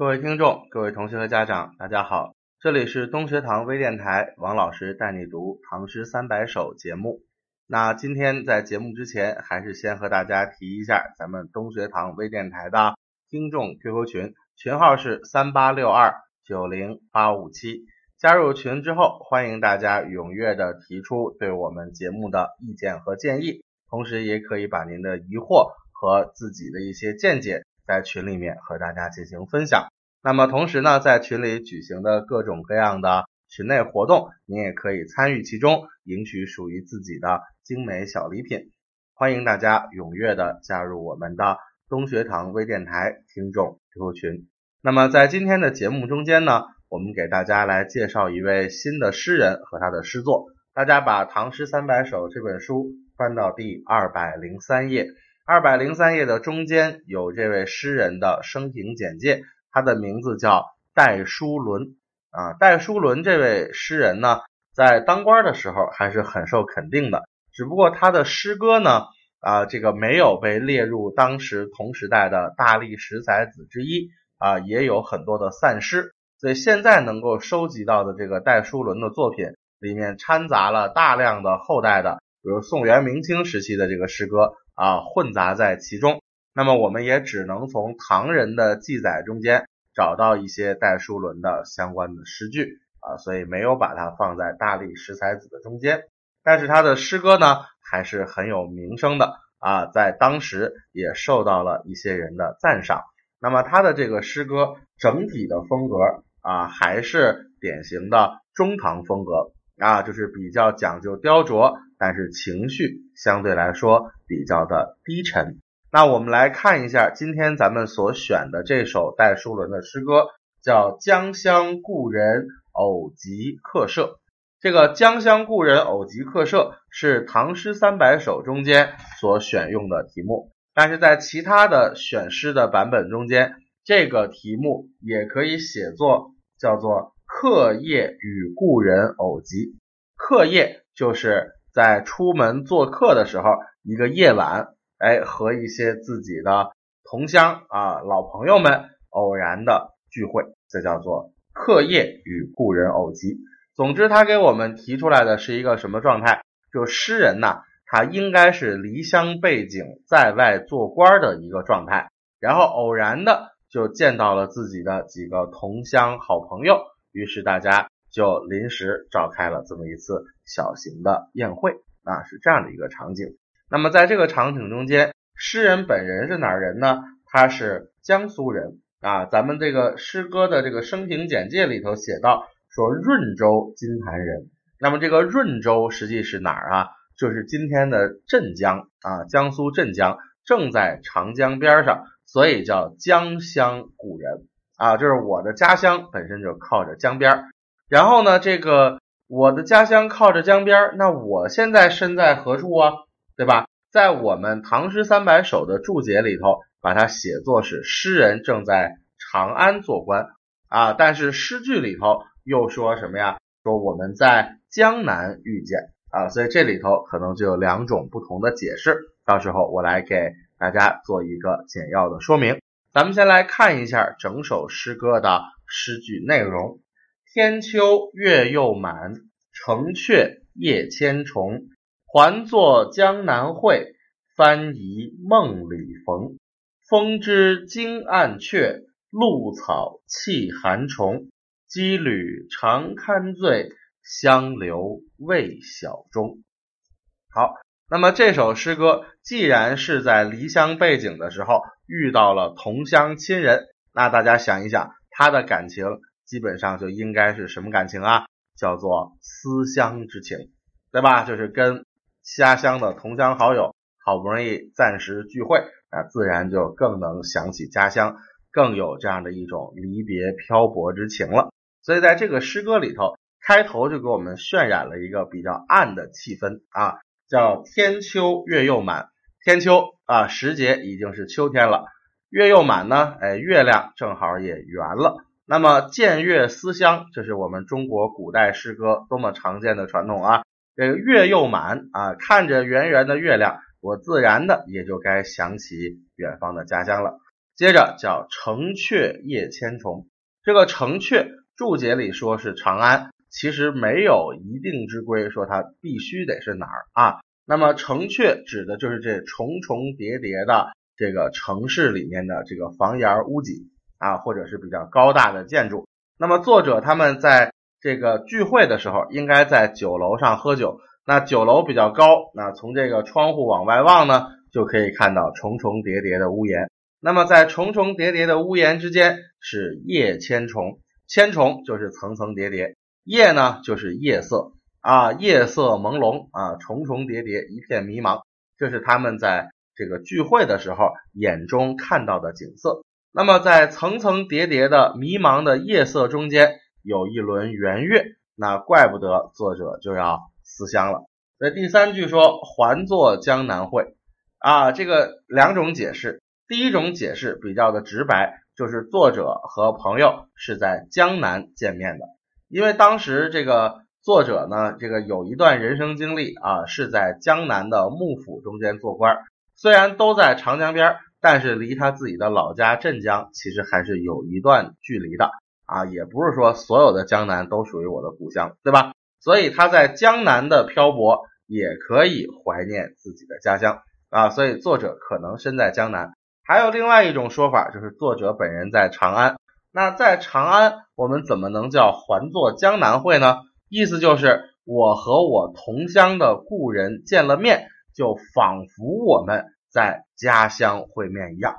各位听众、各位同学和家长，大家好，这里是东学堂微电台，王老师带你读《唐诗三百首》节目。那今天在节目之前，还是先和大家提一下咱们东学堂微电台的听众 QQ 群，群号是三八六二九零八五七。加入群之后，欢迎大家踊跃的提出对我们节目的意见和建议，同时也可以把您的疑惑和自己的一些见解在群里面和大家进行分享。那么同时呢，在群里举行的各种各样的群内活动，您也可以参与其中，赢取属于自己的精美小礼品。欢迎大家踊跃的加入我们的东学堂微电台听众 QQ 群。那么在今天的节目中间呢，我们给大家来介绍一位新的诗人和他的诗作。大家把《唐诗三百首》这本书翻到第二百零三页，二百零三页的中间有这位诗人的生平简介，他的名字叫戴叔伦啊。戴叔伦这位诗人呢，在当官的时候还是很受肯定的，只不过他的诗歌呢，啊，这个没有被列入当时同时代的大历十才子之一啊，也有很多的散失。所以现在能够收集到的这个戴叔伦的作品里面掺杂了大量的后代的，比如宋元明清时期的这个诗歌啊，混杂在其中。那么我们也只能从唐人的记载中间找到一些戴叔伦的相关的诗句啊，所以没有把它放在大历十才子的中间。但是他的诗歌呢，还是很有名声的啊，在当时也受到了一些人的赞赏。那么他的这个诗歌整体的风格。啊，还是典型的中唐风格啊，就是比较讲究雕琢，但是情绪相对来说比较的低沉。那我们来看一下今天咱们所选的这首戴叔伦的诗歌，叫《江乡故人偶集客舍》。这个《江乡故人偶集客舍》是《唐诗三百首》中间所选用的题目，但是在其他的选诗的版本中间。这个题目也可以写作叫做“客夜与故人偶集”。客夜就是在出门做客的时候，一个夜晚，哎，和一些自己的同乡啊、老朋友们偶然的聚会，这叫做“客夜与故人偶集”。总之，他给我们提出来的是一个什么状态？就诗人呐，他应该是离乡背井，在外做官的一个状态，然后偶然的。就见到了自己的几个同乡好朋友，于是大家就临时召开了这么一次小型的宴会啊，是这样的一个场景。那么在这个场景中间，诗人本人是哪儿人呢？他是江苏人啊。咱们这个诗歌的这个生平简介里头写到说润州金坛人。那么这个润州实际是哪儿啊？就是今天的镇江啊，江苏镇江，正在长江边上。所以叫江乡故人啊，就是我的家乡本身就靠着江边。然后呢，这个我的家乡靠着江边儿，那我现在身在何处啊？对吧？在我们《唐诗三百首》的注解里头，把它写作是诗人正在长安做官啊。但是诗句里头又说什么呀？说我们在江南遇见啊。所以这里头可能就有两种不同的解释。到时候我来给。大家做一个简要的说明。咱们先来看一下整首诗歌的诗句内容：天秋月又满，城阙夜千重。还作江南会，翻疑梦里逢。风知惊暗阙，露草泣寒虫。羁旅常堪醉，相留未晓钟。好。那么这首诗歌既然是在离乡背井的时候遇到了同乡亲人，那大家想一想，他的感情基本上就应该是什么感情啊？叫做思乡之情，对吧？就是跟家乡的同乡好友好不容易暂时聚会，那自然就更能想起家乡，更有这样的一种离别漂泊之情了。所以在这个诗歌里头，开头就给我们渲染了一个比较暗的气氛啊。叫天秋月又满，天秋啊时节已经是秋天了，月又满呢，哎月亮正好也圆了。那么见月思乡，这是我们中国古代诗歌多么常见的传统啊！这个月又满啊，看着圆圆的月亮，我自然的也就该想起远方的家乡了。接着叫城阙夜千重，这个城阙注解里说是长安，其实没有一定之规说它必须得是哪儿啊。那么城阙指的就是这重重叠叠的这个城市里面的这个房檐屋脊啊，或者是比较高大的建筑。那么作者他们在这个聚会的时候，应该在酒楼上喝酒。那酒楼比较高，那从这个窗户往外望呢，就可以看到重重叠叠的屋檐。那么在重重叠叠的屋檐之间是夜千重，千重就是层层叠叠，夜呢就是夜色啊，夜色朦胧啊，重重叠叠，一片迷茫。这是他们在这个聚会的时候眼中看到的景色。那么在层层叠叠的迷茫的夜色中间，有一轮圆月，那怪不得作者就要。思乡了。那第三句说“还作江南会”，啊，这个两种解释。第一种解释比较的直白，就是作者和朋友是在江南见面的。因为当时这个作者呢，这个有一段人生经历啊，是在江南的幕府中间做官。虽然都在长江边，但是离他自己的老家镇江其实还是有一段距离的啊。也不是说所有的江南都属于我的故乡，对吧？所以他在江南的漂泊也可以怀念自己的家乡啊，所以作者可能身在江南。还有另外一种说法，就是作者本人在长安。那在长安，我们怎么能叫还作江南会呢？意思就是我和我同乡的故人见了面，就仿佛我们在家乡会面一样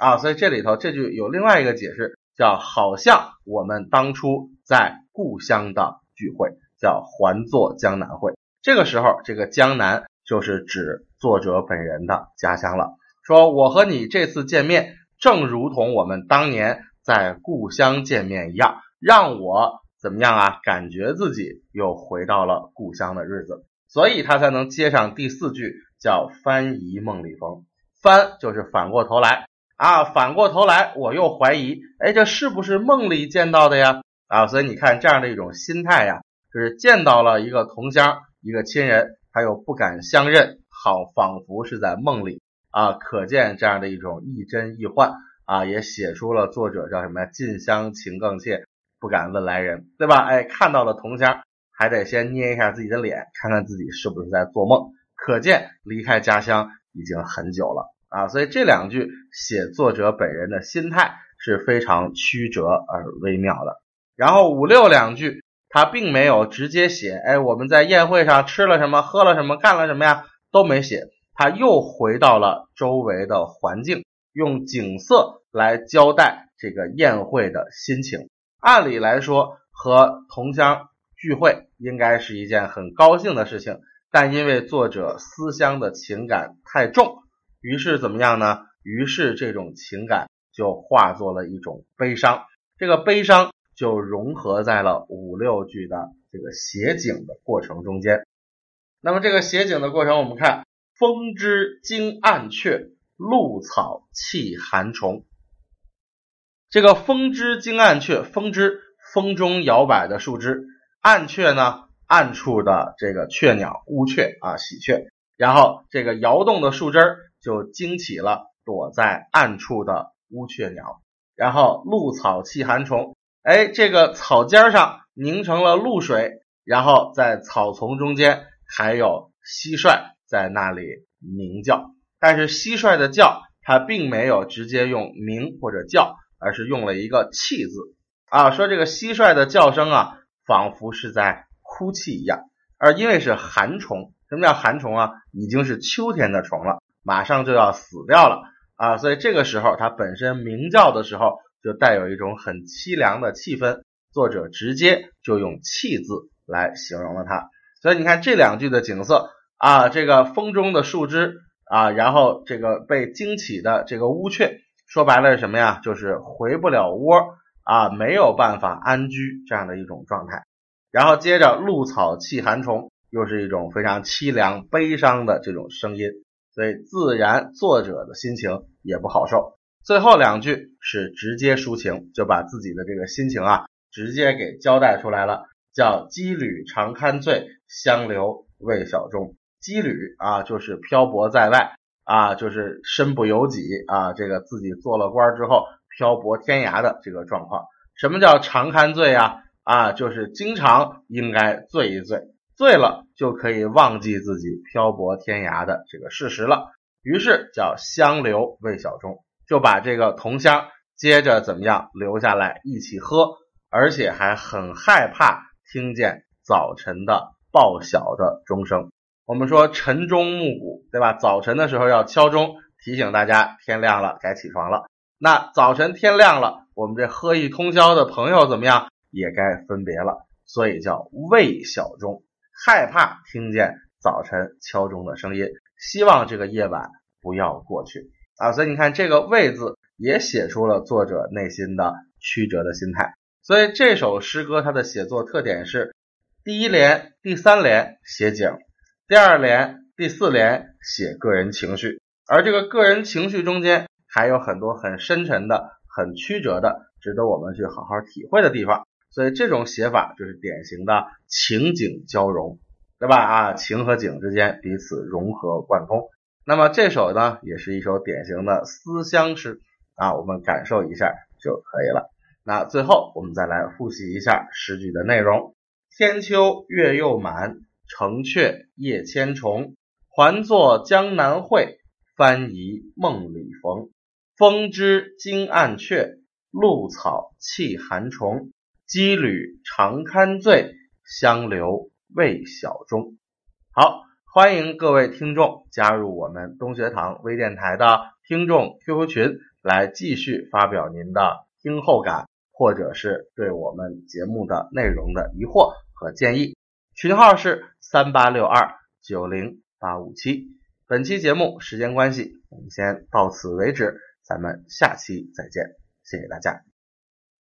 啊。所以这里头这句有另外一个解释，叫好像我们当初在故乡的聚会。叫还作江南会，这个时候，这个江南就是指作者本人的家乡了。说我和你这次见面，正如同我们当年在故乡见面一样，让我怎么样啊？感觉自己又回到了故乡的日子，所以他才能接上第四句，叫翻疑梦里风。翻就是反过头来啊，反过头来，我又怀疑，哎，这是不是梦里见到的呀？啊，所以你看这样的一种心态呀。就是见到了一个同乡，一个亲人，他又不敢相认，好仿佛是在梦里啊，可见这样的一种亦真亦幻啊，也写出了作者叫什么呀？近乡情更怯，不敢问来人，对吧？哎，看到了同乡，还得先捏一下自己的脸，看看自己是不是在做梦，可见离开家乡已经很久了啊。所以这两句写作者本人的心态是非常曲折而微妙的。然后五六两句。他并没有直接写，哎，我们在宴会上吃了什么，喝了什么，干了什么呀，都没写。他又回到了周围的环境，用景色来交代这个宴会的心情。按理来说，和同乡聚会应该是一件很高兴的事情，但因为作者思乡的情感太重，于是怎么样呢？于是这种情感就化作了一种悲伤。这个悲伤。就融合在了五六句的这个写景的过程中间。那么这个写景的过程，我们看“风枝惊暗雀，露草泣寒虫”。这个“风枝惊暗雀”，风枝风中摇摆的树枝，暗雀呢，暗处的这个雀鸟乌鹊啊，喜鹊。然后这个摇动的树枝儿就惊起了躲在暗处的乌鹊鸟。然后露草泣寒虫。哎，这个草尖上凝成了露水，然后在草丛中间还有蟋蟀在那里鸣叫。但是蟋蟀的叫，它并没有直接用鸣或者叫，而是用了一个气字啊，说这个蟋蟀的叫声啊，仿佛是在哭泣一样。而因为是寒虫，什么叫寒虫啊？已经是秋天的虫了，马上就要死掉了啊，所以这个时候它本身鸣叫的时候。就带有一种很凄凉的气氛，作者直接就用“气”字来形容了它。所以你看这两句的景色啊，这个风中的树枝啊，然后这个被惊起的这个乌鹊，说白了是什么呀？就是回不了窝啊，没有办法安居这样的一种状态。然后接着“露草泣寒虫”，又是一种非常凄凉悲伤的这种声音，所以自然作者的心情也不好受。最后两句是直接抒情，就把自己的这个心情啊，直接给交代出来了，叫羁旅常堪醉，相留未小终。羁旅啊，就是漂泊在外啊，就是身不由己啊，这个自己做了官之后漂泊天涯的这个状况。什么叫常堪醉啊？啊，就是经常应该醉一醉，醉了就可以忘记自己漂泊天涯的这个事实了。于是叫相留未小钟，就把这个同乡接着怎么样留下来一起喝，而且还很害怕听见早晨的报晓的钟声。我们说晨钟暮鼓，对吧？早晨的时候要敲钟提醒大家天亮了，该起床了。那早晨天亮了。我们这喝一通宵的朋友怎么样？也该分别了，所以叫未晓钟，害怕听见早晨敲钟的声音，希望这个夜晚不要过去啊！所以你看这个“未”字也写出了作者内心的曲折的心态。所以这首诗歌它的写作特点是：第一联、第三联写景，第二联、第四联写个人情绪，而这个个人情绪中间还有很多很深沉的。很曲折的，值得我们去好好体会的地方。所以这种写法就是典型的情景交融，对吧？啊，情和景之间彼此融合贯通。那么这首呢，也是一首典型的思乡诗啊，我们感受一下就可以了。那最后我们再来复习一下诗句的内容：天秋月又满，城阙夜千重。还作江南会，翻疑梦里逢。风知惊暗雀，露草泣寒虫。羁旅常堪醉，相留未晓钟。好，欢迎各位听众加入我们东学堂微电台的听众 QQ 群，来继续发表您的听后感，或者是对我们节目的内容的疑惑和建议。群号是三八六二九零八五七。本期节目时间关系，我们先到此为止。咱们下期再见，谢谢大家。